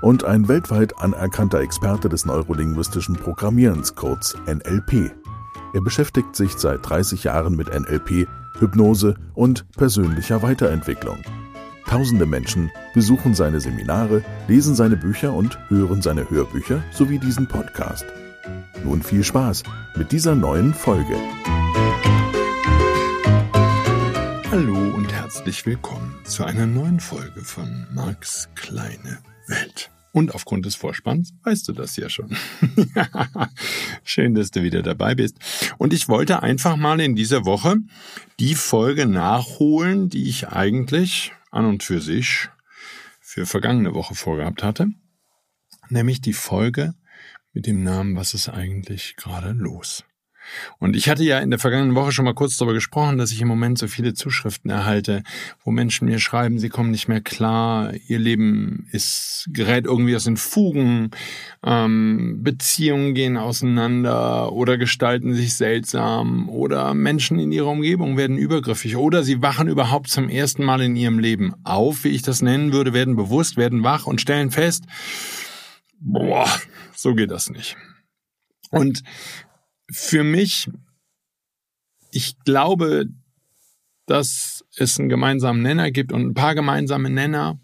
und ein weltweit anerkannter Experte des neurolinguistischen Programmierens, kurz NLP. Er beschäftigt sich seit 30 Jahren mit NLP, Hypnose und persönlicher Weiterentwicklung. Tausende Menschen besuchen seine Seminare, lesen seine Bücher und hören seine Hörbücher sowie diesen Podcast. Nun viel Spaß mit dieser neuen Folge. Hallo und herzlich willkommen zu einer neuen Folge von Marks kleine Welt. Und aufgrund des Vorspanns weißt du das ja schon. Schön, dass du wieder dabei bist. Und ich wollte einfach mal in dieser Woche die Folge nachholen, die ich eigentlich an und für sich für vergangene Woche vorgehabt hatte. Nämlich die Folge mit dem Namen Was ist eigentlich gerade los? Und ich hatte ja in der vergangenen Woche schon mal kurz darüber gesprochen, dass ich im Moment so viele Zuschriften erhalte, wo Menschen mir schreiben, sie kommen nicht mehr klar, ihr Leben ist gerät irgendwie aus den Fugen, ähm, Beziehungen gehen auseinander oder gestalten sich seltsam oder Menschen in ihrer Umgebung werden übergriffig oder sie wachen überhaupt zum ersten Mal in ihrem Leben auf, wie ich das nennen würde, werden bewusst, werden wach und stellen fest, boah, so geht das nicht. Und für mich, ich glaube, dass es einen gemeinsamen Nenner gibt und ein paar gemeinsame Nenner.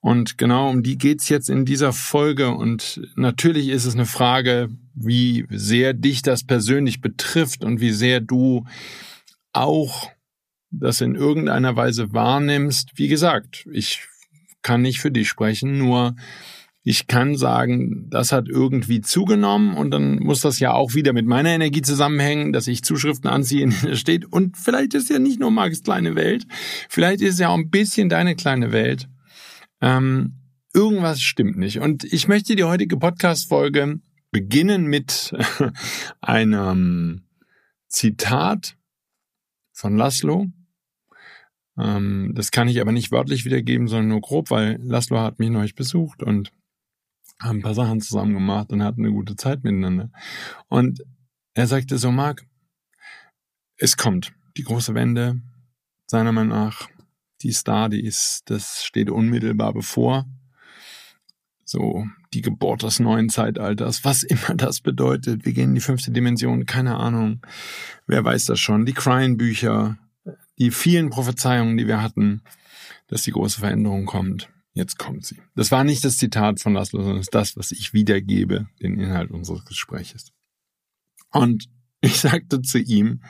Und genau um die geht's jetzt in dieser Folge. Und natürlich ist es eine Frage, wie sehr dich das persönlich betrifft und wie sehr du auch das in irgendeiner Weise wahrnimmst. Wie gesagt, ich kann nicht für dich sprechen, nur ich kann sagen, das hat irgendwie zugenommen und dann muss das ja auch wieder mit meiner Energie zusammenhängen, dass ich Zuschriften anziehe, in denen steht. Und vielleicht ist ja nicht nur Marks kleine Welt, vielleicht ist es ja auch ein bisschen deine kleine Welt. Ähm, irgendwas stimmt nicht. Und ich möchte die heutige Podcast-Folge beginnen mit einem Zitat von Laszlo. Ähm, das kann ich aber nicht wörtlich wiedergeben, sondern nur grob, weil Laszlo hat mich neulich besucht und haben ein paar Sachen zusammen gemacht und hatten eine gute Zeit miteinander. Und er sagte so, Marc, es kommt. Die große Wende, seiner Meinung nach, die da, die ist, das steht unmittelbar bevor. So, die Geburt des neuen Zeitalters, was immer das bedeutet. Wir gehen in die fünfte Dimension, keine Ahnung. Wer weiß das schon? Die Crying-Bücher, die vielen Prophezeiungen, die wir hatten, dass die große Veränderung kommt. Jetzt kommt sie. Das war nicht das Zitat von Laszlo, sondern ist das, was ich wiedergebe, den Inhalt unseres Gespräches. Und ich sagte zu ihm,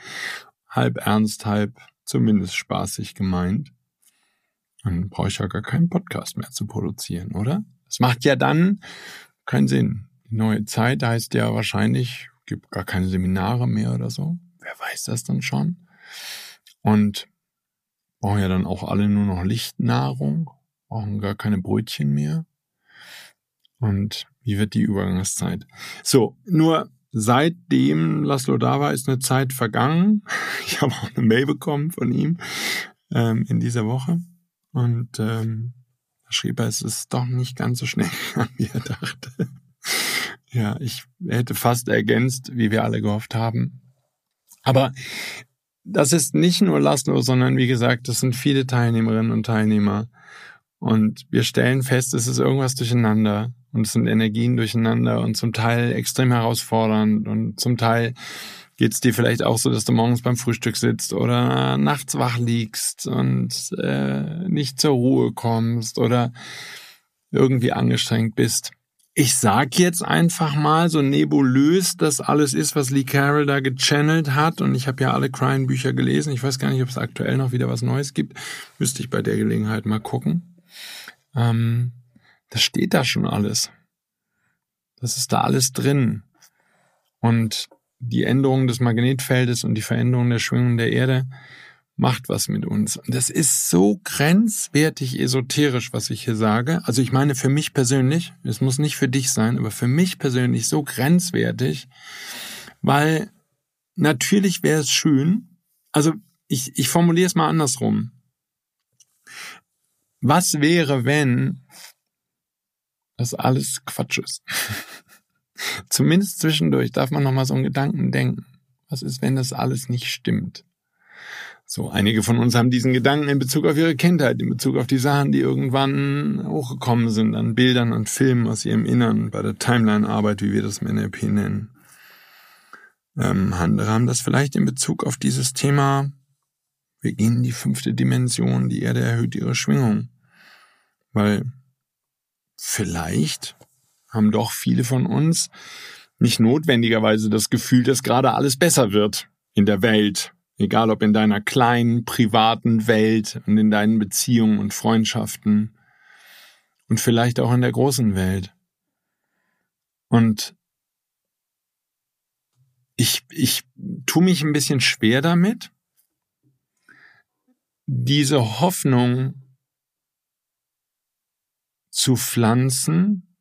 halb ernst, halb zumindest spaßig gemeint, dann brauche ich ja gar keinen Podcast mehr zu produzieren, oder? Das macht ja dann keinen Sinn. Die neue Zeit heißt ja wahrscheinlich, gibt gar keine Seminare mehr oder so. Wer weiß das dann schon? Und brauchen ja dann auch alle nur noch Lichtnahrung brauchen gar keine Brötchen mehr. Und wie wird die Übergangszeit? So, nur seitdem Laszlo da war, ist eine Zeit vergangen. Ich habe auch eine Mail bekommen von ihm ähm, in dieser Woche. Und ähm, da schrieb er, es ist doch nicht ganz so schnell wie er dachte. ja, ich hätte fast ergänzt, wie wir alle gehofft haben. Aber das ist nicht nur Laszlo, sondern wie gesagt, das sind viele Teilnehmerinnen und Teilnehmer, und wir stellen fest, es ist irgendwas durcheinander und es sind Energien durcheinander und zum Teil extrem herausfordernd und zum Teil geht es dir vielleicht auch so, dass du morgens beim Frühstück sitzt oder nachts wach liegst und äh, nicht zur Ruhe kommst oder irgendwie angestrengt bist. Ich sag jetzt einfach mal, so nebulös das alles ist, was Lee Carroll da gechannelt hat. Und ich habe ja alle Crime-Bücher gelesen. Ich weiß gar nicht, ob es aktuell noch wieder was Neues gibt. Müsste ich bei der Gelegenheit mal gucken. Ähm, das steht da schon alles. Das ist da alles drin. Und die Änderung des Magnetfeldes und die Veränderung der Schwingung der Erde macht was mit uns. Und das ist so grenzwertig esoterisch, was ich hier sage. Also ich meine für mich persönlich, es muss nicht für dich sein, aber für mich persönlich so grenzwertig, weil natürlich wäre es schön, also ich, ich formuliere es mal andersrum. Was wäre, wenn das alles Quatsch ist? Zumindest zwischendurch darf man nochmal so einen Gedanken denken. Was ist, wenn das alles nicht stimmt? So, einige von uns haben diesen Gedanken in Bezug auf ihre Kindheit, in Bezug auf die Sachen, die irgendwann hochgekommen sind, an Bildern und Filmen aus ihrem Innern, bei der Timeline-Arbeit, wie wir das im NLP nennen. Ähm, andere haben das vielleicht in Bezug auf dieses Thema, wir gehen in die fünfte Dimension, die Erde erhöht ihre Schwingung. Weil vielleicht haben doch viele von uns nicht notwendigerweise das Gefühl, dass gerade alles besser wird in der Welt Egal ob in deiner kleinen, privaten Welt und in deinen Beziehungen und Freundschaften und vielleicht auch in der großen Welt. Und ich, ich tue mich ein bisschen schwer damit, diese Hoffnung zu pflanzen,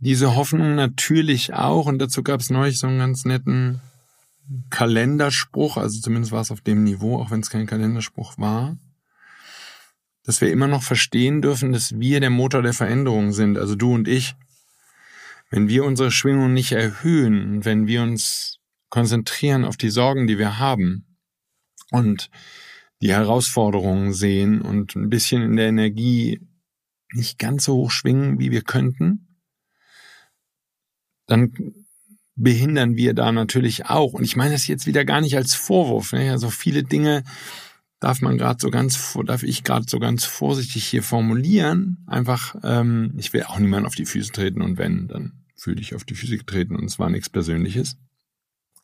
diese Hoffnung natürlich auch, und dazu gab es neulich so einen ganz netten Kalenderspruch, also zumindest war es auf dem Niveau, auch wenn es kein Kalenderspruch war, dass wir immer noch verstehen dürfen, dass wir der Motor der Veränderung sind, also du und ich. Wenn wir unsere Schwingung nicht erhöhen, wenn wir uns konzentrieren auf die Sorgen, die wir haben und die Herausforderungen sehen und ein bisschen in der Energie nicht ganz so hoch schwingen, wie wir könnten, dann behindern wir da natürlich auch. Und ich meine das jetzt wieder gar nicht als Vorwurf. Ne? Also viele Dinge darf man gerade so ganz, darf ich gerade so ganz vorsichtig hier formulieren. Einfach, ähm, ich will auch niemand auf die Füße treten und wenn, dann fühle ich auf die Füße getreten und es war nichts Persönliches.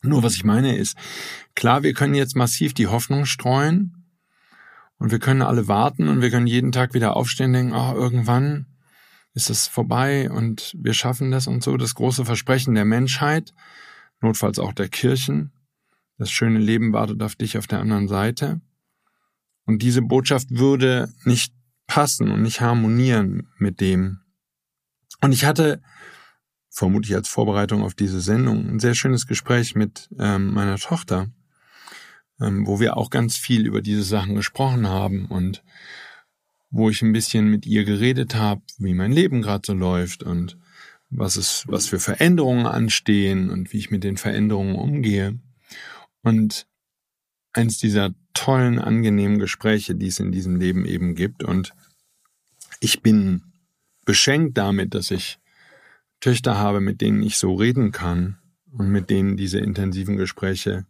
Nur was ich meine ist, klar, wir können jetzt massiv die Hoffnung streuen und wir können alle warten und wir können jeden Tag wieder aufstehen und denken, oh, irgendwann ist es vorbei und wir schaffen das und so. Das große Versprechen der Menschheit, notfalls auch der Kirchen. Das schöne Leben wartet auf dich auf der anderen Seite. Und diese Botschaft würde nicht passen und nicht harmonieren mit dem. Und ich hatte, vermutlich als Vorbereitung auf diese Sendung, ein sehr schönes Gespräch mit ähm, meiner Tochter, ähm, wo wir auch ganz viel über diese Sachen gesprochen haben und wo ich ein bisschen mit ihr geredet habe, wie mein Leben gerade so läuft und was es, was für Veränderungen anstehen und wie ich mit den Veränderungen umgehe. Und eins dieser tollen, angenehmen Gespräche, die es in diesem Leben eben gibt. Und ich bin beschenkt damit, dass ich Töchter habe, mit denen ich so reden kann und mit denen diese intensiven Gespräche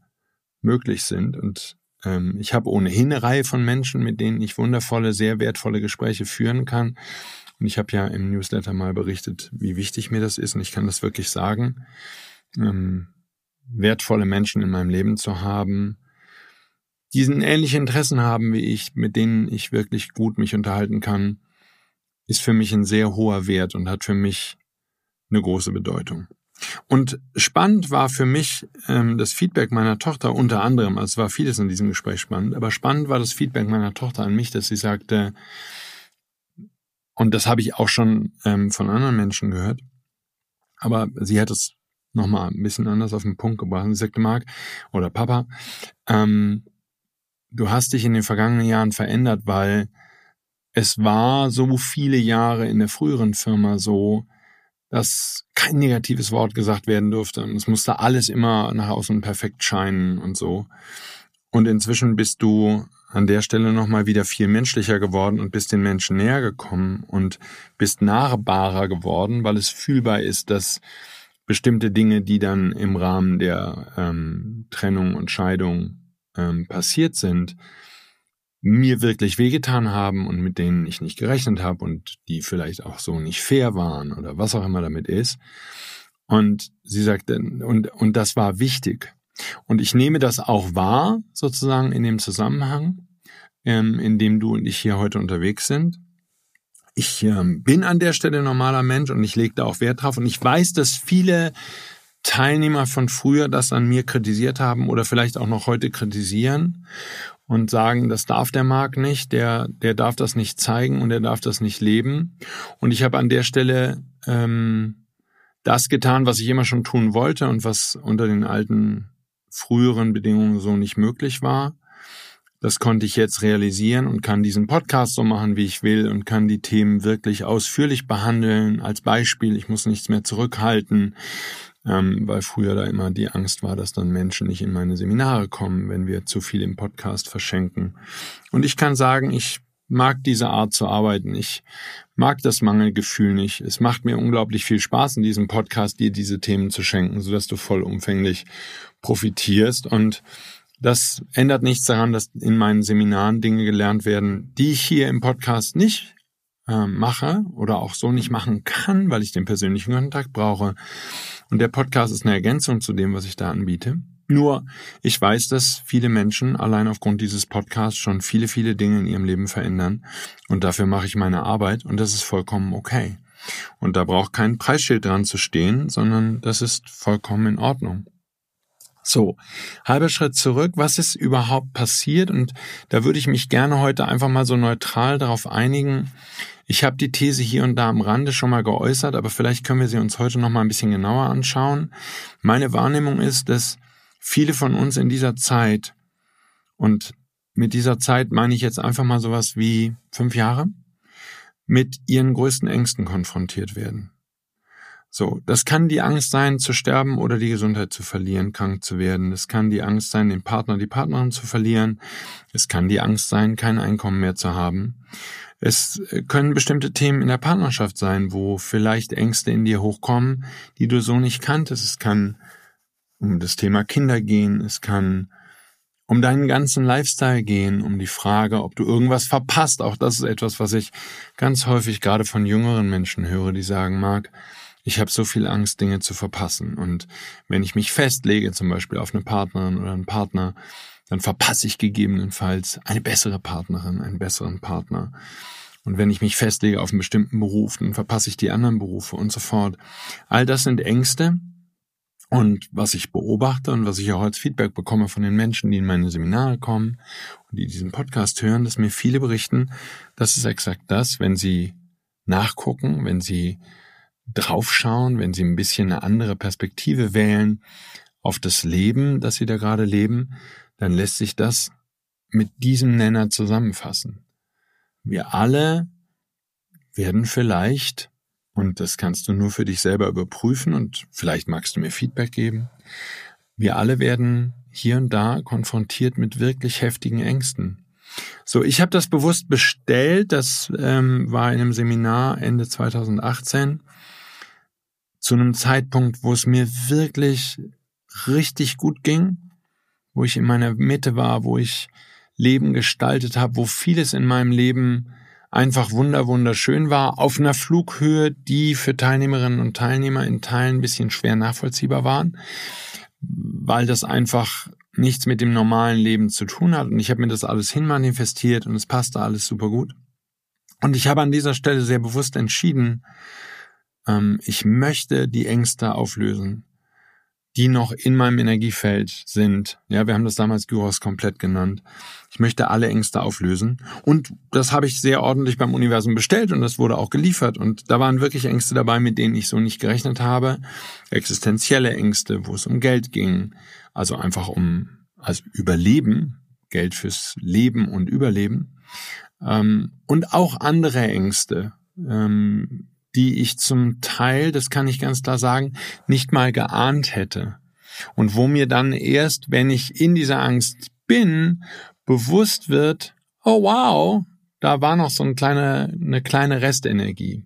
möglich sind. Und ähm, ich habe ohnehin eine Reihe von Menschen, mit denen ich wundervolle, sehr wertvolle Gespräche führen kann. Und ich habe ja im Newsletter mal berichtet, wie wichtig mir das ist. Und ich kann das wirklich sagen. Ähm, wertvolle Menschen in meinem Leben zu haben, diesen ähnliche Interessen haben wie ich, mit denen ich wirklich gut mich unterhalten kann, ist für mich ein sehr hoher Wert und hat für mich eine große Bedeutung. Und spannend war für mich ähm, das Feedback meiner Tochter unter anderem, also es war vieles in diesem Gespräch spannend, aber spannend war das Feedback meiner Tochter an mich, dass sie sagte, und das habe ich auch schon ähm, von anderen Menschen gehört, aber sie hat es nochmal ein bisschen anders auf den Punkt gebracht. Sie sagte, Marc oder Papa, ähm, du hast dich in den vergangenen Jahren verändert, weil es war so viele Jahre in der früheren Firma so, dass kein negatives Wort gesagt werden durfte. Und es musste alles immer nach außen perfekt scheinen und so. Und inzwischen bist du an der Stelle nochmal wieder viel menschlicher geworden und bist den Menschen näher gekommen und bist nahbarer geworden, weil es fühlbar ist, dass bestimmte Dinge, die dann im Rahmen der ähm, Trennung und Scheidung ähm, passiert sind, mir wirklich wehgetan haben und mit denen ich nicht gerechnet habe und die vielleicht auch so nicht fair waren oder was auch immer damit ist. Und sie sagte, und, und das war wichtig. Und ich nehme das auch wahr, sozusagen in dem Zusammenhang, ähm, in dem du und ich hier heute unterwegs sind. Ich ähm, bin an der Stelle normaler Mensch und ich lege da auch Wert drauf. Und ich weiß, dass viele Teilnehmer von früher das an mir kritisiert haben oder vielleicht auch noch heute kritisieren und sagen, das darf der Markt nicht, der, der darf das nicht zeigen und der darf das nicht leben. Und ich habe an der Stelle ähm, das getan, was ich immer schon tun wollte und was unter den alten früheren Bedingungen so nicht möglich war. Das konnte ich jetzt realisieren und kann diesen Podcast so machen, wie ich will und kann die Themen wirklich ausführlich behandeln. Als Beispiel, ich muss nichts mehr zurückhalten ähm, weil früher da immer die Angst war, dass dann Menschen nicht in meine Seminare kommen, wenn wir zu viel im Podcast verschenken. Und ich kann sagen, ich mag diese Art zu arbeiten. Ich mag das Mangelgefühl nicht. Es macht mir unglaublich viel Spaß, in diesem Podcast dir diese Themen zu schenken, sodass du vollumfänglich profitierst. Und das ändert nichts daran, dass in meinen Seminaren Dinge gelernt werden, die ich hier im Podcast nicht äh, mache oder auch so nicht machen kann, weil ich den persönlichen Kontakt brauche. Und der Podcast ist eine Ergänzung zu dem, was ich da anbiete. Nur, ich weiß, dass viele Menschen allein aufgrund dieses Podcasts schon viele, viele Dinge in ihrem Leben verändern. Und dafür mache ich meine Arbeit und das ist vollkommen okay. Und da braucht kein Preisschild dran zu stehen, sondern das ist vollkommen in Ordnung. So, halber Schritt zurück. Was ist überhaupt passiert? Und da würde ich mich gerne heute einfach mal so neutral darauf einigen. Ich habe die These hier und da am Rande schon mal geäußert, aber vielleicht können wir sie uns heute noch mal ein bisschen genauer anschauen. Meine Wahrnehmung ist, dass viele von uns in dieser Zeit und mit dieser Zeit meine ich jetzt einfach mal sowas wie fünf Jahre, mit ihren größten Ängsten konfrontiert werden. So, das kann die Angst sein, zu sterben oder die Gesundheit zu verlieren, krank zu werden. Es kann die Angst sein, den Partner, die Partnerin zu verlieren. Es kann die Angst sein, kein Einkommen mehr zu haben. Es können bestimmte Themen in der Partnerschaft sein, wo vielleicht Ängste in dir hochkommen, die du so nicht kanntest. Es kann um das Thema Kinder gehen. Es kann um deinen ganzen Lifestyle gehen, um die Frage, ob du irgendwas verpasst. Auch das ist etwas, was ich ganz häufig gerade von jüngeren Menschen höre, die sagen, Marc, ich habe so viel Angst, Dinge zu verpassen. Und wenn ich mich festlege, zum Beispiel auf eine Partnerin oder einen Partner, dann verpasse ich gegebenenfalls eine bessere Partnerin, einen besseren Partner. Und wenn ich mich festlege auf einen bestimmten Beruf, dann verpasse ich die anderen Berufe und so fort. All das sind Ängste. Und was ich beobachte und was ich auch als Feedback bekomme von den Menschen, die in meine Seminare kommen und die diesen Podcast hören, dass mir viele berichten, das ist exakt das, wenn sie nachgucken, wenn sie draufschauen, wenn Sie ein bisschen eine andere Perspektive wählen auf das Leben, das Sie da gerade leben, dann lässt sich das mit diesem Nenner zusammenfassen. Wir alle werden vielleicht, und das kannst du nur für dich selber überprüfen und vielleicht magst du mir Feedback geben, wir alle werden hier und da konfrontiert mit wirklich heftigen Ängsten. So, ich habe das bewusst bestellt. Das ähm, war in einem Seminar Ende 2018 zu einem Zeitpunkt, wo es mir wirklich richtig gut ging, wo ich in meiner Mitte war, wo ich Leben gestaltet habe, wo vieles in meinem Leben einfach wunder wunderschön war, auf einer Flughöhe, die für Teilnehmerinnen und Teilnehmer in Teilen ein bisschen schwer nachvollziehbar waren, weil das einfach nichts mit dem normalen Leben zu tun hat. Und ich habe mir das alles hinmanifestiert und es passte alles super gut. Und ich habe an dieser Stelle sehr bewusst entschieden, ähm, ich möchte die Ängste auflösen, die noch in meinem Energiefeld sind. Ja, wir haben das damals Gyros komplett genannt. Ich möchte alle Ängste auflösen. Und das habe ich sehr ordentlich beim Universum bestellt und das wurde auch geliefert. Und da waren wirklich Ängste dabei, mit denen ich so nicht gerechnet habe. Existenzielle Ängste, wo es um Geld ging. Also einfach um, also Überleben. Geld fürs Leben und Überleben. Ähm, und auch andere Ängste. Ähm, die ich zum Teil, das kann ich ganz klar sagen, nicht mal geahnt hätte. Und wo mir dann erst, wenn ich in dieser Angst bin, bewusst wird, oh wow, da war noch so eine kleine, eine kleine Restenergie.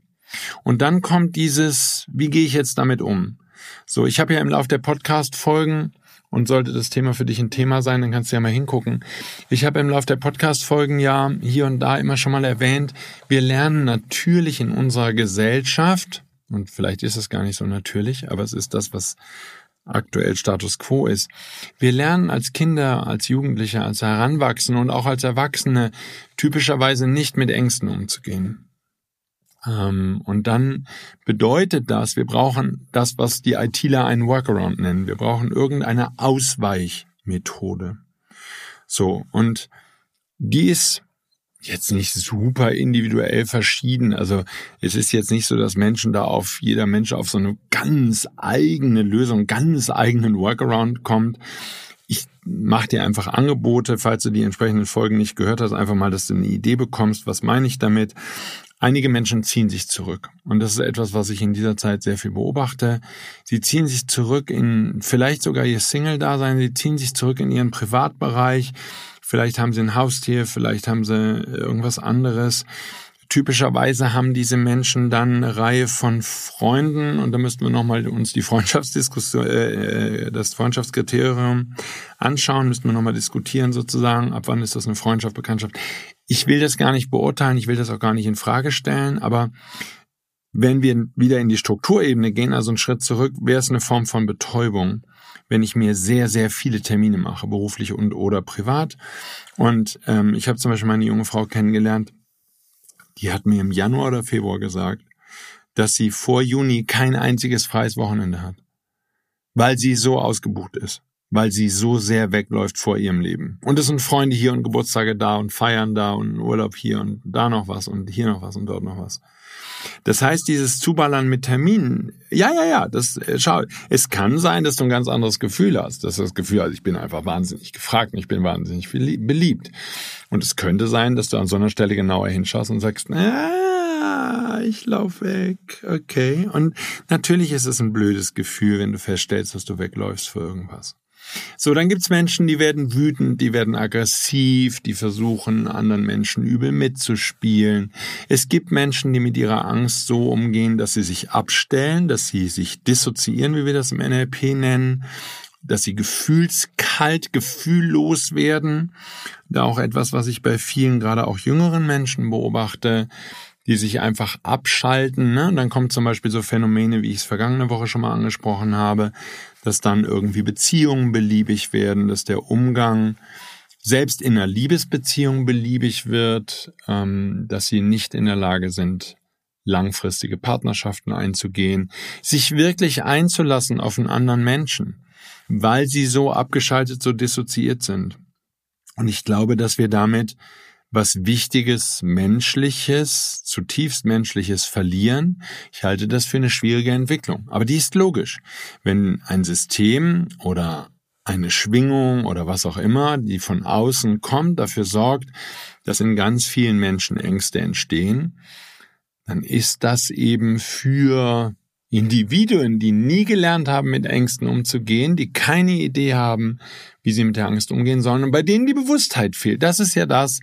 Und dann kommt dieses, wie gehe ich jetzt damit um? So, ich habe ja im Laufe der Podcast-Folgen und sollte das Thema für dich ein Thema sein, dann kannst du ja mal hingucken. Ich habe im Laufe der Podcast-Folgen ja hier und da immer schon mal erwähnt, wir lernen natürlich in unserer Gesellschaft, und vielleicht ist es gar nicht so natürlich, aber es ist das, was aktuell Status quo ist. Wir lernen als Kinder, als Jugendliche, als Heranwachsende und auch als Erwachsene typischerweise nicht mit Ängsten umzugehen. Ähm, und dann bedeutet das, wir brauchen das, was die ITler einen Workaround nennen. Wir brauchen irgendeine Ausweichmethode. So, und die ist jetzt nicht super individuell verschieden. Also es ist jetzt nicht so, dass Menschen da auf jeder Mensch auf so eine ganz eigene Lösung, ganz eigenen Workaround kommt. Ich mache dir einfach Angebote, falls du die entsprechenden Folgen nicht gehört hast, einfach mal, dass du eine Idee bekommst, was meine ich damit. Einige Menschen ziehen sich zurück. Und das ist etwas, was ich in dieser Zeit sehr viel beobachte. Sie ziehen sich zurück in vielleicht sogar ihr Single-Dasein, sie ziehen sich zurück in ihren Privatbereich, Vielleicht haben sie ein Haustier, vielleicht haben sie irgendwas anderes. Typischerweise haben diese Menschen dann eine Reihe von Freunden und da müssten wir nochmal uns die Freundschaftsdiskussion, äh, äh, das Freundschaftskriterium anschauen, müssten wir nochmal diskutieren sozusagen, ab wann ist das eine Freundschaft, Bekanntschaft. Ich will das gar nicht beurteilen, ich will das auch gar nicht in Frage stellen, aber wenn wir wieder in die Strukturebene gehen, also einen Schritt zurück, wäre es eine Form von Betäubung wenn ich mir sehr, sehr viele Termine mache, beruflich und oder privat. Und ähm, ich habe zum Beispiel meine junge Frau kennengelernt, die hat mir im Januar oder Februar gesagt, dass sie vor Juni kein einziges freies Wochenende hat, weil sie so ausgebucht ist, weil sie so sehr wegläuft vor ihrem Leben. Und es sind Freunde hier und Geburtstage da und Feiern da und Urlaub hier und da noch was und hier noch was und dort noch was. Das heißt, dieses Zuballern mit Terminen, ja, ja, ja, das, äh, schau, es kann sein, dass du ein ganz anderes Gefühl hast. Dass du das Gefühl hast, ich bin einfach wahnsinnig gefragt und ich bin wahnsinnig beliebt. Und es könnte sein, dass du an so einer Stelle genauer hinschaust und sagst, ah, ich lauf weg, okay. Und natürlich ist es ein blödes Gefühl, wenn du feststellst, dass du wegläufst für irgendwas. So, dann gibt's Menschen, die werden wütend, die werden aggressiv, die versuchen, anderen Menschen übel mitzuspielen. Es gibt Menschen, die mit ihrer Angst so umgehen, dass sie sich abstellen, dass sie sich dissoziieren, wie wir das im NLP nennen, dass sie gefühlskalt, gefühllos werden. Da auch etwas, was ich bei vielen, gerade auch jüngeren Menschen beobachte, die sich einfach abschalten. Ne? dann kommen zum Beispiel so Phänomene, wie ich es vergangene Woche schon mal angesprochen habe, dass dann irgendwie Beziehungen beliebig werden, dass der Umgang selbst in einer Liebesbeziehung beliebig wird, ähm, dass sie nicht in der Lage sind, langfristige Partnerschaften einzugehen, sich wirklich einzulassen auf einen anderen Menschen, weil sie so abgeschaltet, so dissoziiert sind. Und ich glaube, dass wir damit was Wichtiges, Menschliches, zutiefst Menschliches verlieren. Ich halte das für eine schwierige Entwicklung. Aber die ist logisch. Wenn ein System oder eine Schwingung oder was auch immer, die von außen kommt, dafür sorgt, dass in ganz vielen Menschen Ängste entstehen, dann ist das eben für Individuen, die nie gelernt haben, mit Ängsten umzugehen, die keine Idee haben, wie sie mit der Angst umgehen sollen und bei denen die Bewusstheit fehlt. Das ist ja das,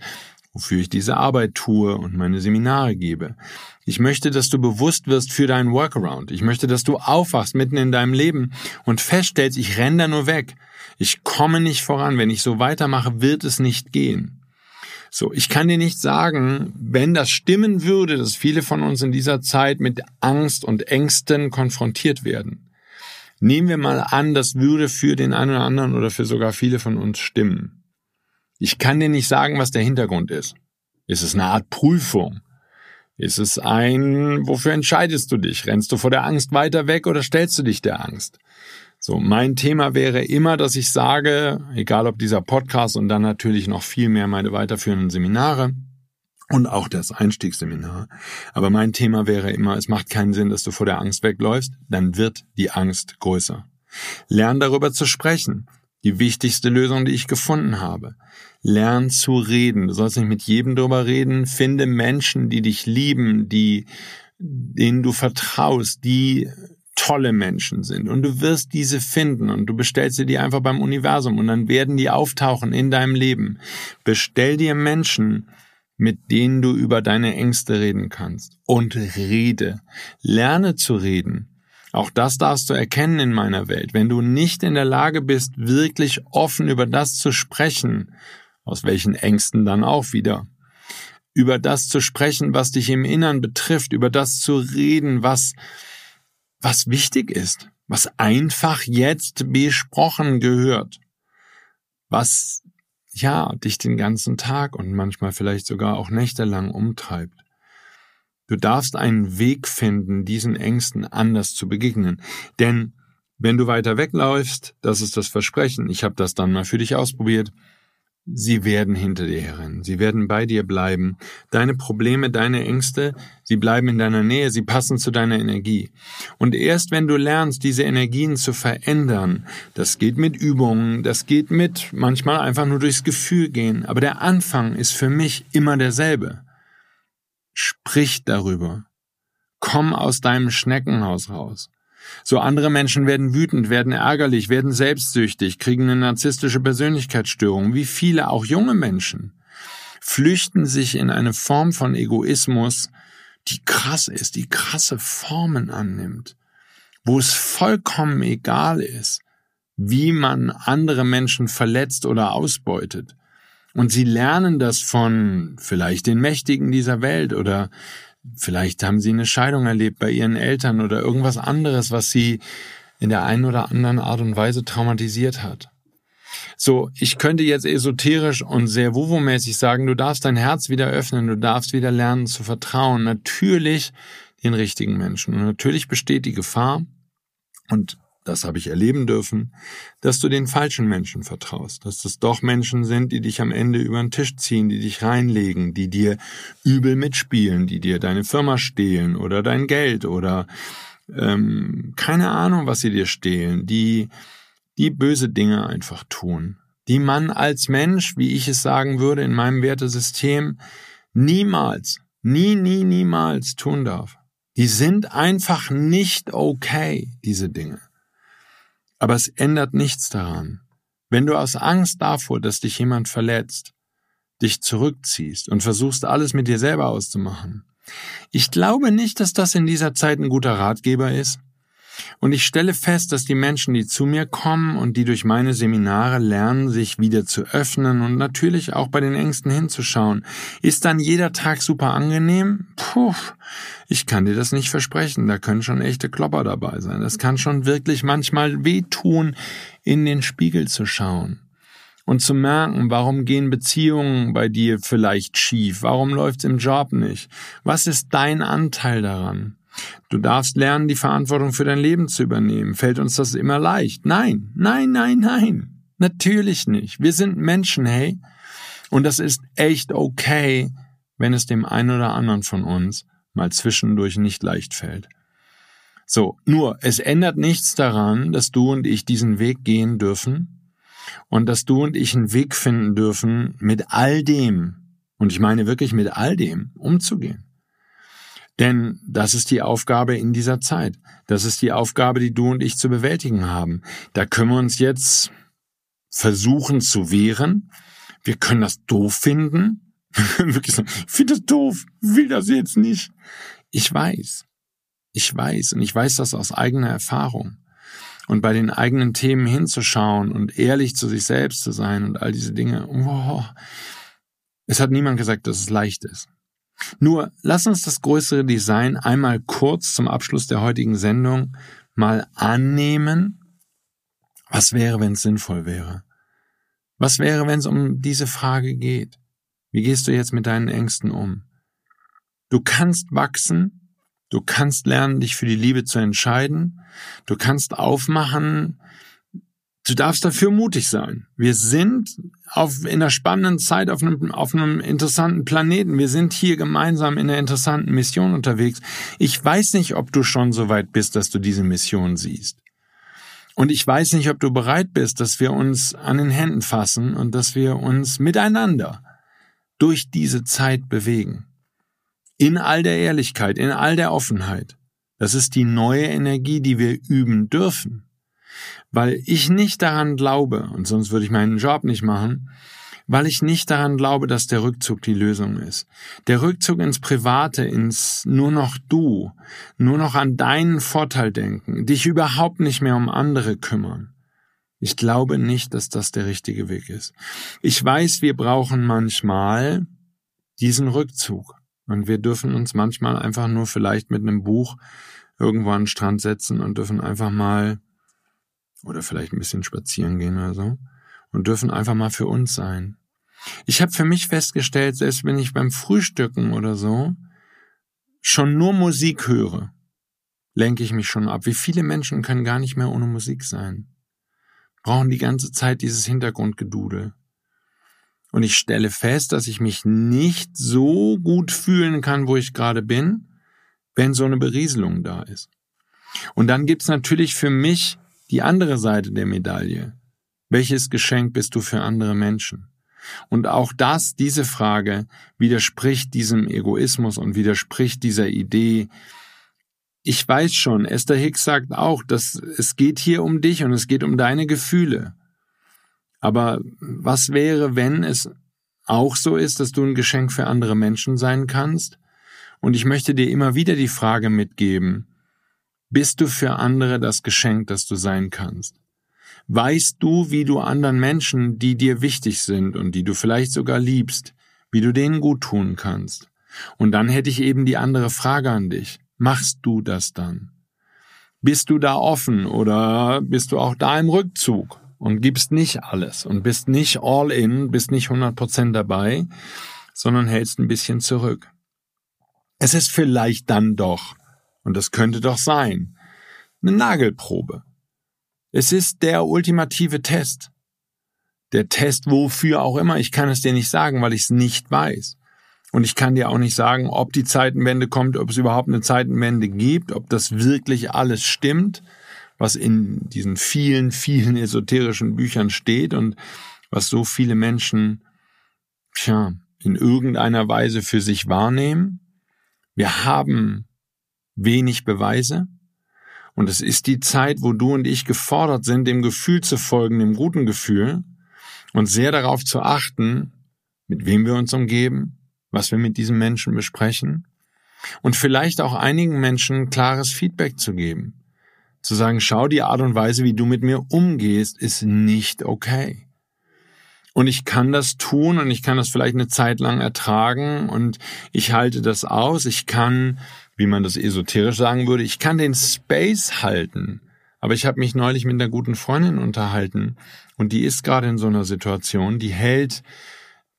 wofür ich diese Arbeit tue und meine Seminare gebe. Ich möchte, dass du bewusst wirst für deinen Workaround. Ich möchte, dass du aufwachst mitten in deinem Leben und feststellst, ich renne da nur weg. Ich komme nicht voran. Wenn ich so weitermache, wird es nicht gehen. So, ich kann dir nicht sagen, wenn das stimmen würde, dass viele von uns in dieser Zeit mit Angst und Ängsten konfrontiert werden. Nehmen wir mal an, das würde für den einen oder anderen oder für sogar viele von uns stimmen. Ich kann dir nicht sagen, was der Hintergrund ist. Ist es eine Art Prüfung? Ist es ein, wofür entscheidest du dich? Rennst du vor der Angst weiter weg oder stellst du dich der Angst? So, mein Thema wäre immer, dass ich sage, egal ob dieser Podcast und dann natürlich noch viel mehr meine weiterführenden Seminare und auch das Einstiegsseminar. Aber mein Thema wäre immer, es macht keinen Sinn, dass du vor der Angst wegläufst, dann wird die Angst größer. Lern darüber zu sprechen. Die wichtigste Lösung, die ich gefunden habe. Lern zu reden. Du sollst nicht mit jedem drüber reden. Finde Menschen, die dich lieben, die, denen du vertraust, die tolle Menschen sind. Und du wirst diese finden und du bestellst dir die einfach beim Universum und dann werden die auftauchen in deinem Leben. Bestell dir Menschen, mit denen du über deine Ängste reden kannst. Und rede. Lerne zu reden. Auch das darfst du erkennen in meiner Welt. Wenn du nicht in der Lage bist, wirklich offen über das zu sprechen, aus welchen Ängsten dann auch wieder, über das zu sprechen, was dich im Innern betrifft, über das zu reden, was, was wichtig ist, was einfach jetzt besprochen gehört, was, ja, dich den ganzen Tag und manchmal vielleicht sogar auch nächtelang umtreibt Du darfst einen Weg finden, diesen Ängsten anders zu begegnen. Denn wenn du weiter wegläufst, das ist das Versprechen, ich habe das dann mal für dich ausprobiert, sie werden hinter dir herrennen, sie werden bei dir bleiben. Deine Probleme, deine Ängste, sie bleiben in deiner Nähe, sie passen zu deiner Energie. Und erst wenn du lernst, diese Energien zu verändern, das geht mit Übungen, das geht mit manchmal einfach nur durchs Gefühl gehen, aber der Anfang ist für mich immer derselbe. Sprich darüber. Komm aus deinem Schneckenhaus raus. So andere Menschen werden wütend, werden ärgerlich, werden selbstsüchtig, kriegen eine narzisstische Persönlichkeitsstörung, wie viele auch junge Menschen, flüchten sich in eine Form von Egoismus, die krass ist, die krasse Formen annimmt, wo es vollkommen egal ist, wie man andere Menschen verletzt oder ausbeutet. Und sie lernen das von vielleicht den Mächtigen dieser Welt oder vielleicht haben sie eine Scheidung erlebt bei ihren Eltern oder irgendwas anderes, was sie in der einen oder anderen Art und Weise traumatisiert hat. So, ich könnte jetzt esoterisch und sehr wuvo-mäßig sagen, du darfst dein Herz wieder öffnen, du darfst wieder lernen zu vertrauen. Natürlich den richtigen Menschen. Und natürlich besteht die Gefahr, und das habe ich erleben dürfen, dass du den falschen Menschen vertraust, dass das doch Menschen sind, die dich am Ende über den Tisch ziehen, die dich reinlegen, die dir übel mitspielen, die dir deine Firma stehlen oder dein Geld oder ähm, keine Ahnung, was sie dir stehlen, die die böse Dinge einfach tun, die man als Mensch, wie ich es sagen würde, in meinem Wertesystem niemals, nie, nie, niemals tun darf. Die sind einfach nicht okay, diese Dinge. Aber es ändert nichts daran. Wenn du aus Angst davor, dass dich jemand verletzt, dich zurückziehst und versuchst alles mit dir selber auszumachen. Ich glaube nicht, dass das in dieser Zeit ein guter Ratgeber ist. Und ich stelle fest, dass die Menschen, die zu mir kommen und die durch meine Seminare lernen, sich wieder zu öffnen und natürlich auch bei den Ängsten hinzuschauen, ist dann jeder Tag super angenehm? Puh, ich kann dir das nicht versprechen. Da können schon echte Klopper dabei sein. Das kann schon wirklich manchmal wehtun, in den Spiegel zu schauen und zu merken, warum gehen Beziehungen bei dir vielleicht schief? Warum läuft's im Job nicht? Was ist dein Anteil daran? Du darfst lernen, die Verantwortung für dein Leben zu übernehmen. Fällt uns das immer leicht? Nein, nein, nein, nein. Natürlich nicht. Wir sind Menschen, hey. Und das ist echt okay, wenn es dem einen oder anderen von uns mal zwischendurch nicht leicht fällt. So, nur, es ändert nichts daran, dass du und ich diesen Weg gehen dürfen und dass du und ich einen Weg finden dürfen, mit all dem, und ich meine wirklich mit all dem, umzugehen. Denn das ist die Aufgabe in dieser Zeit. Das ist die Aufgabe, die du und ich zu bewältigen haben. Da können wir uns jetzt versuchen zu wehren. Wir können das doof finden. Wirklich so, ich finde das doof, will das jetzt nicht. Ich weiß. Ich weiß und ich weiß das aus eigener Erfahrung. Und bei den eigenen Themen hinzuschauen und ehrlich zu sich selbst zu sein und all diese Dinge. Oh, es hat niemand gesagt, dass es leicht ist. Nur lass uns das größere Design einmal kurz zum Abschluss der heutigen Sendung mal annehmen. Was wäre, wenn es sinnvoll wäre? Was wäre, wenn es um diese Frage geht? Wie gehst du jetzt mit deinen Ängsten um? Du kannst wachsen, du kannst lernen, dich für die Liebe zu entscheiden, du kannst aufmachen, Du darfst dafür mutig sein. Wir sind auf, in einer spannenden Zeit auf einem, auf einem interessanten Planeten. Wir sind hier gemeinsam in einer interessanten Mission unterwegs. Ich weiß nicht, ob du schon so weit bist, dass du diese Mission siehst. Und ich weiß nicht, ob du bereit bist, dass wir uns an den Händen fassen und dass wir uns miteinander durch diese Zeit bewegen. In all der Ehrlichkeit, in all der Offenheit. Das ist die neue Energie, die wir üben dürfen weil ich nicht daran glaube, und sonst würde ich meinen Job nicht machen, weil ich nicht daran glaube, dass der Rückzug die Lösung ist. Der Rückzug ins Private, ins nur noch du, nur noch an deinen Vorteil denken, dich überhaupt nicht mehr um andere kümmern. Ich glaube nicht, dass das der richtige Weg ist. Ich weiß, wir brauchen manchmal diesen Rückzug. Und wir dürfen uns manchmal einfach nur vielleicht mit einem Buch irgendwo an den Strand setzen und dürfen einfach mal oder vielleicht ein bisschen spazieren gehen oder so und dürfen einfach mal für uns sein. Ich habe für mich festgestellt, selbst wenn ich beim Frühstücken oder so schon nur Musik höre, lenke ich mich schon ab. Wie viele Menschen können gar nicht mehr ohne Musik sein? Brauchen die ganze Zeit dieses Hintergrundgedudel. Und ich stelle fest, dass ich mich nicht so gut fühlen kann, wo ich gerade bin, wenn so eine Berieselung da ist. Und dann gibt's natürlich für mich die andere Seite der Medaille. Welches Geschenk bist du für andere Menschen? Und auch das, diese Frage, widerspricht diesem Egoismus und widerspricht dieser Idee, ich weiß schon, Esther Hicks sagt auch, dass es geht hier um dich und es geht um deine Gefühle. Aber was wäre, wenn es auch so ist, dass du ein Geschenk für andere Menschen sein kannst? Und ich möchte dir immer wieder die Frage mitgeben, bist du für andere das Geschenk, das du sein kannst? Weißt du, wie du anderen Menschen, die dir wichtig sind und die du vielleicht sogar liebst, wie du denen gut tun kannst? Und dann hätte ich eben die andere Frage an dich. Machst du das dann? Bist du da offen oder bist du auch da im Rückzug? und gibst nicht alles und bist nicht all in, bist nicht 100% dabei, sondern hältst ein bisschen zurück. Es ist vielleicht dann doch, und das könnte doch sein, eine Nagelprobe. Es ist der ultimative Test. Der Test wofür auch immer, ich kann es dir nicht sagen, weil ich es nicht weiß. Und ich kann dir auch nicht sagen, ob die Zeitenwende kommt, ob es überhaupt eine Zeitenwende gibt, ob das wirklich alles stimmt was in diesen vielen, vielen esoterischen Büchern steht und was so viele Menschen, tja, in irgendeiner Weise für sich wahrnehmen. Wir haben wenig Beweise. Und es ist die Zeit, wo du und ich gefordert sind, dem Gefühl zu folgen, dem guten Gefühl, und sehr darauf zu achten, mit wem wir uns umgeben, was wir mit diesen Menschen besprechen, und vielleicht auch einigen Menschen klares Feedback zu geben zu sagen, schau, die Art und Weise, wie du mit mir umgehst, ist nicht okay. Und ich kann das tun und ich kann das vielleicht eine Zeit lang ertragen und ich halte das aus. Ich kann, wie man das esoterisch sagen würde, ich kann den Space halten. Aber ich habe mich neulich mit einer guten Freundin unterhalten und die ist gerade in so einer Situation, die hält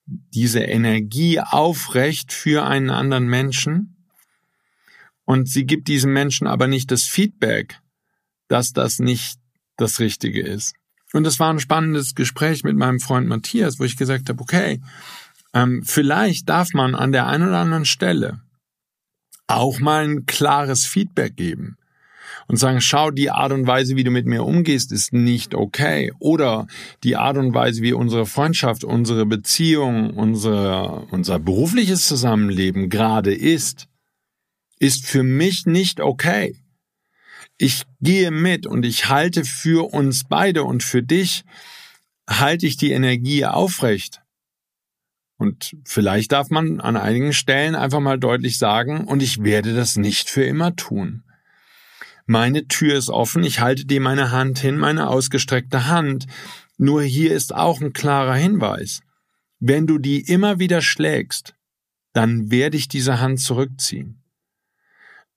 diese Energie aufrecht für einen anderen Menschen und sie gibt diesem Menschen aber nicht das Feedback, dass das nicht das Richtige ist. Und es war ein spannendes Gespräch mit meinem Freund Matthias, wo ich gesagt habe, okay, ähm, vielleicht darf man an der einen oder anderen Stelle auch mal ein klares Feedback geben und sagen, schau, die Art und Weise, wie du mit mir umgehst, ist nicht okay. Oder die Art und Weise, wie unsere Freundschaft, unsere Beziehung, unsere, unser berufliches Zusammenleben gerade ist, ist für mich nicht okay ich gehe mit und ich halte für uns beide und für dich, halte ich die Energie aufrecht. Und vielleicht darf man an einigen Stellen einfach mal deutlich sagen, und ich werde das nicht für immer tun. Meine Tür ist offen, ich halte dir meine Hand hin, meine ausgestreckte Hand. Nur hier ist auch ein klarer Hinweis. Wenn du die immer wieder schlägst, dann werde ich diese Hand zurückziehen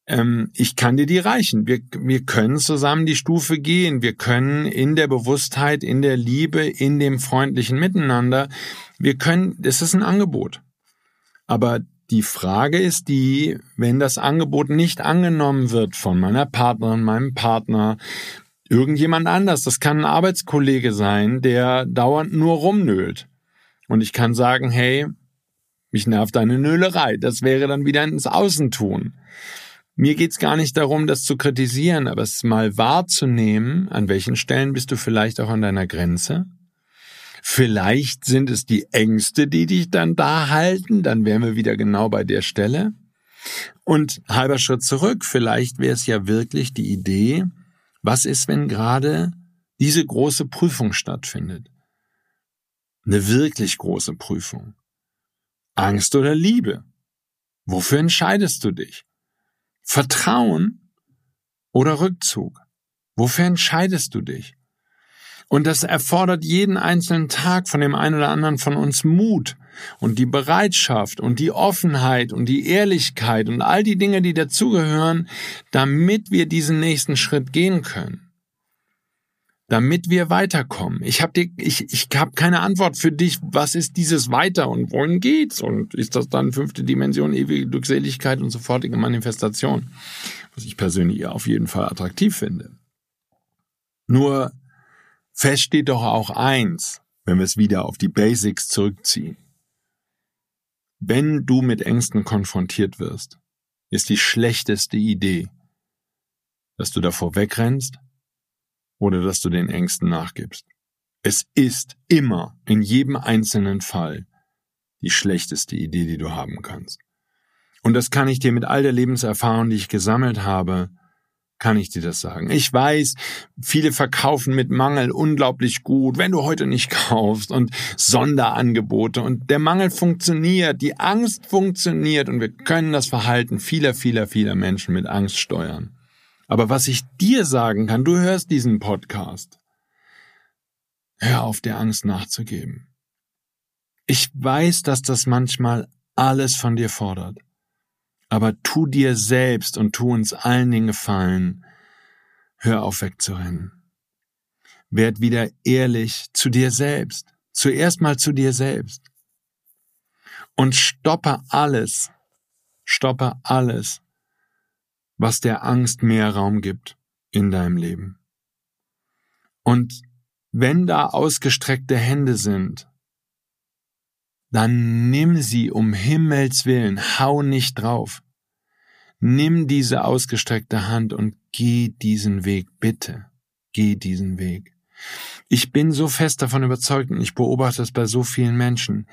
ähm, ich kann dir die reichen. Wir, wir können zusammen die Stufe gehen. Wir können in der Bewusstheit, in der Liebe, in dem freundlichen Miteinander, wir können, das ist ein Angebot. Aber die Frage ist die, wenn das Angebot nicht angenommen wird von meiner Partnerin, meinem Partner, irgendjemand anders, das kann ein Arbeitskollege sein, der dauernd nur rumnölt. Und ich kann sagen, hey, mich nervt deine Nölerei. Das wäre dann wieder ins Außen tun. Mir geht's gar nicht darum, das zu kritisieren, aber es mal wahrzunehmen, an welchen Stellen bist du vielleicht auch an deiner Grenze. Vielleicht sind es die Ängste, die dich dann da halten, dann wären wir wieder genau bei der Stelle. Und halber Schritt zurück, vielleicht wäre es ja wirklich die Idee, was ist, wenn gerade diese große Prüfung stattfindet? Eine wirklich große Prüfung. Angst oder Liebe? Wofür entscheidest du dich? Vertrauen oder Rückzug? Wofür entscheidest du dich? Und das erfordert jeden einzelnen Tag von dem einen oder anderen von uns Mut und die Bereitschaft und die Offenheit und die Ehrlichkeit und all die Dinge, die dazugehören, damit wir diesen nächsten Schritt gehen können. Damit wir weiterkommen. Ich habe ich, ich hab keine Antwort für dich. Was ist dieses Weiter und wohin geht's? Und ist das dann fünfte Dimension, ewige Glückseligkeit und sofortige Manifestation? Was ich persönlich auf jeden Fall attraktiv finde. Nur fest steht doch auch eins, wenn wir es wieder auf die Basics zurückziehen. Wenn du mit Ängsten konfrontiert wirst, ist die schlechteste Idee, dass du davor wegrennst oder dass du den Ängsten nachgibst. Es ist immer in jedem einzelnen Fall die schlechteste Idee, die du haben kannst. Und das kann ich dir mit all der Lebenserfahrung, die ich gesammelt habe, kann ich dir das sagen. Ich weiß, viele verkaufen mit Mangel unglaublich gut, wenn du heute nicht kaufst und Sonderangebote und der Mangel funktioniert, die Angst funktioniert und wir können das Verhalten vieler, vieler, vieler Menschen mit Angst steuern. Aber was ich dir sagen kann, du hörst diesen Podcast. Hör auf, der Angst nachzugeben. Ich weiß, dass das manchmal alles von dir fordert. Aber tu dir selbst und tu uns allen den Gefallen. Hör auf wegzurennen. Werd wieder ehrlich zu dir selbst. Zuerst mal zu dir selbst. Und stoppe alles. Stoppe alles, was der Angst mehr Raum gibt in deinem Leben. Und wenn da ausgestreckte Hände sind, dann nimm sie um Himmels willen, hau nicht drauf. Nimm diese ausgestreckte Hand und geh diesen Weg, bitte. Geh diesen Weg. Ich bin so fest davon überzeugt und ich beobachte es bei so vielen Menschen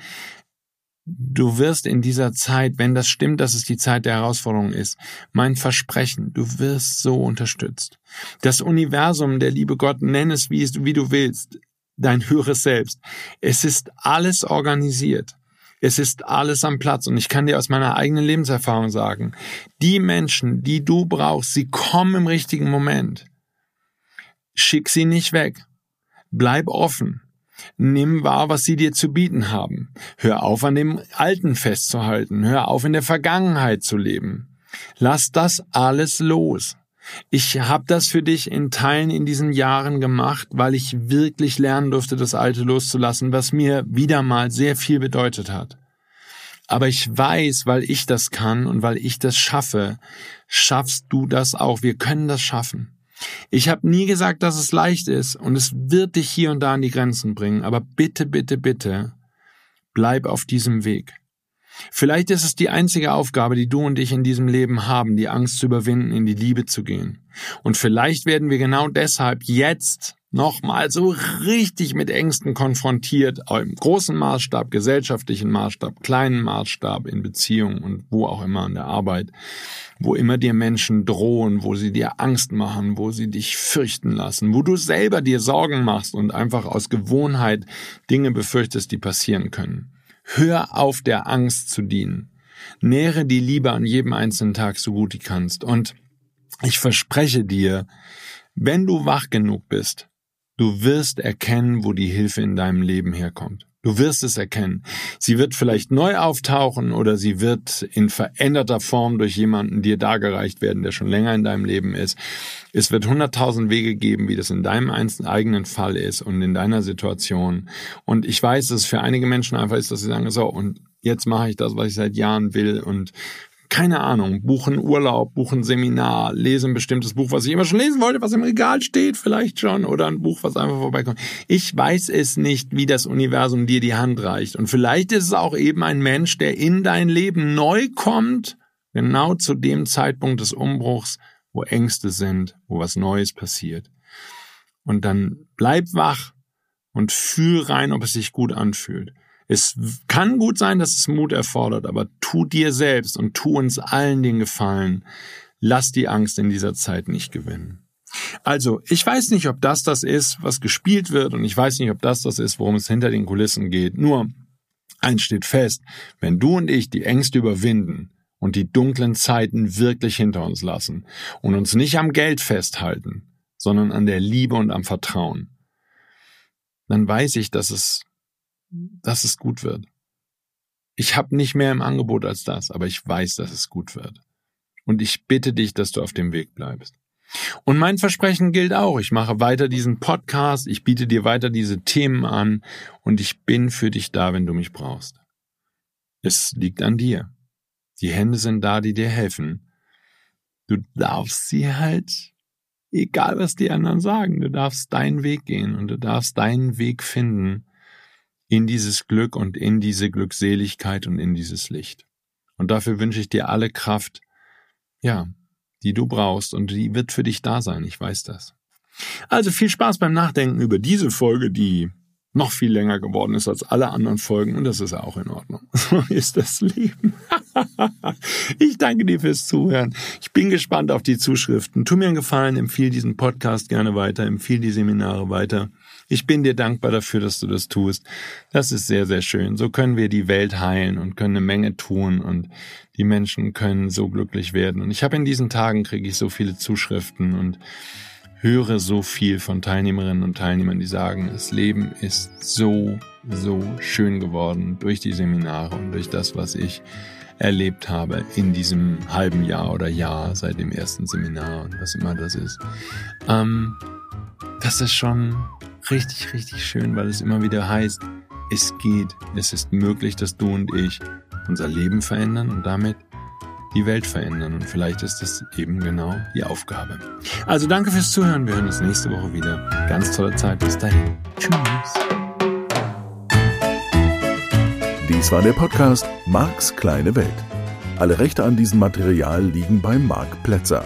du wirst in dieser Zeit, wenn das stimmt, dass es die Zeit der Herausforderung ist, mein Versprechen, du wirst so unterstützt. Das Universum, der liebe Gott, nenn es wie, wie du willst, dein höheres Selbst. Es ist alles organisiert. Es ist alles am Platz und ich kann dir aus meiner eigenen Lebenserfahrung sagen, die Menschen, die du brauchst, sie kommen im richtigen Moment. Schick sie nicht weg. Bleib offen. Nimm wahr, was sie dir zu bieten haben. Hör auf, an dem Alten festzuhalten. Hör auf, in der Vergangenheit zu leben. Lass das alles los. Ich habe das für dich in Teilen in diesen Jahren gemacht, weil ich wirklich lernen durfte, das Alte loszulassen, was mir wieder mal sehr viel bedeutet hat. Aber ich weiß, weil ich das kann und weil ich das schaffe, schaffst du das auch. Wir können das schaffen. Ich habe nie gesagt, dass es leicht ist und es wird dich hier und da an die Grenzen bringen, aber bitte, bitte, bitte, bleib auf diesem Weg. Vielleicht ist es die einzige Aufgabe, die du und ich in diesem Leben haben, die Angst zu überwinden, in die Liebe zu gehen. Und vielleicht werden wir genau deshalb jetzt nochmal so richtig mit Ängsten konfrontiert, im großen Maßstab, gesellschaftlichen Maßstab, kleinen Maßstab, in Beziehungen und wo auch immer an der Arbeit, wo immer dir Menschen drohen, wo sie dir Angst machen, wo sie dich fürchten lassen, wo du selber dir Sorgen machst und einfach aus Gewohnheit Dinge befürchtest, die passieren können. Hör auf der Angst zu dienen. Nähre die Liebe an jedem einzelnen Tag so gut du kannst und ich verspreche dir, wenn du wach genug bist, Du wirst erkennen, wo die Hilfe in deinem Leben herkommt. Du wirst es erkennen. Sie wird vielleicht neu auftauchen oder sie wird in veränderter Form durch jemanden dir dargereicht werden, der schon länger in deinem Leben ist. Es wird hunderttausend Wege geben, wie das in deinem eigenen Fall ist und in deiner Situation. Und ich weiß, dass es für einige Menschen einfach ist, dass sie sagen, so, und jetzt mache ich das, was ich seit Jahren will und keine Ahnung, buchen Urlaub, buchen Seminar, lesen ein bestimmtes Buch, was ich immer schon lesen wollte, was im Regal steht, vielleicht schon, oder ein Buch, was einfach vorbeikommt. Ich weiß es nicht, wie das Universum dir die Hand reicht. Und vielleicht ist es auch eben ein Mensch, der in dein Leben neu kommt, genau zu dem Zeitpunkt des Umbruchs, wo Ängste sind, wo was Neues passiert. Und dann bleib wach und fühl rein, ob es sich gut anfühlt. Es kann gut sein, dass es Mut erfordert, aber tu dir selbst und tu uns allen den Gefallen. Lass die Angst in dieser Zeit nicht gewinnen. Also, ich weiß nicht, ob das das ist, was gespielt wird, und ich weiß nicht, ob das das ist, worum es hinter den Kulissen geht. Nur, eins steht fest, wenn du und ich die Ängste überwinden und die dunklen Zeiten wirklich hinter uns lassen und uns nicht am Geld festhalten, sondern an der Liebe und am Vertrauen, dann weiß ich, dass es dass es gut wird. Ich habe nicht mehr im Angebot als das, aber ich weiß, dass es gut wird. Und ich bitte dich, dass du auf dem Weg bleibst. Und mein Versprechen gilt auch. Ich mache weiter diesen Podcast, ich biete dir weiter diese Themen an und ich bin für dich da, wenn du mich brauchst. Es liegt an dir. Die Hände sind da, die dir helfen. Du darfst sie halt, egal was die anderen sagen, du darfst deinen Weg gehen und du darfst deinen Weg finden in dieses Glück und in diese Glückseligkeit und in dieses Licht. Und dafür wünsche ich dir alle Kraft, ja, die du brauchst und die wird für dich da sein, ich weiß das. Also viel Spaß beim Nachdenken über diese Folge, die noch viel länger geworden ist als alle anderen Folgen und das ist auch in Ordnung. So ist das Leben. ich danke dir fürs Zuhören. Ich bin gespannt auf die Zuschriften. Tu mir einen Gefallen, empfehle diesen Podcast gerne weiter, empfehle die Seminare weiter. Ich bin dir dankbar dafür, dass du das tust. Das ist sehr, sehr schön. So können wir die Welt heilen und können eine Menge tun und die Menschen können so glücklich werden. Und ich habe in diesen Tagen kriege ich so viele Zuschriften und höre so viel von Teilnehmerinnen und Teilnehmern, die sagen, das Leben ist so, so schön geworden durch die Seminare und durch das, was ich erlebt habe in diesem halben Jahr oder Jahr seit dem ersten Seminar und was immer das ist. Ähm, das ist schon richtig, richtig schön, weil es immer wieder heißt, es geht, es ist möglich, dass du und ich unser Leben verändern und damit die Welt verändern. Und vielleicht ist das eben genau die Aufgabe. Also danke fürs Zuhören. Wir hören uns nächste Woche wieder. Ganz tolle Zeit. Bis dahin. Tschüss. Dies war der Podcast Marks kleine Welt. Alle Rechte an diesem Material liegen bei Marc Plätzer.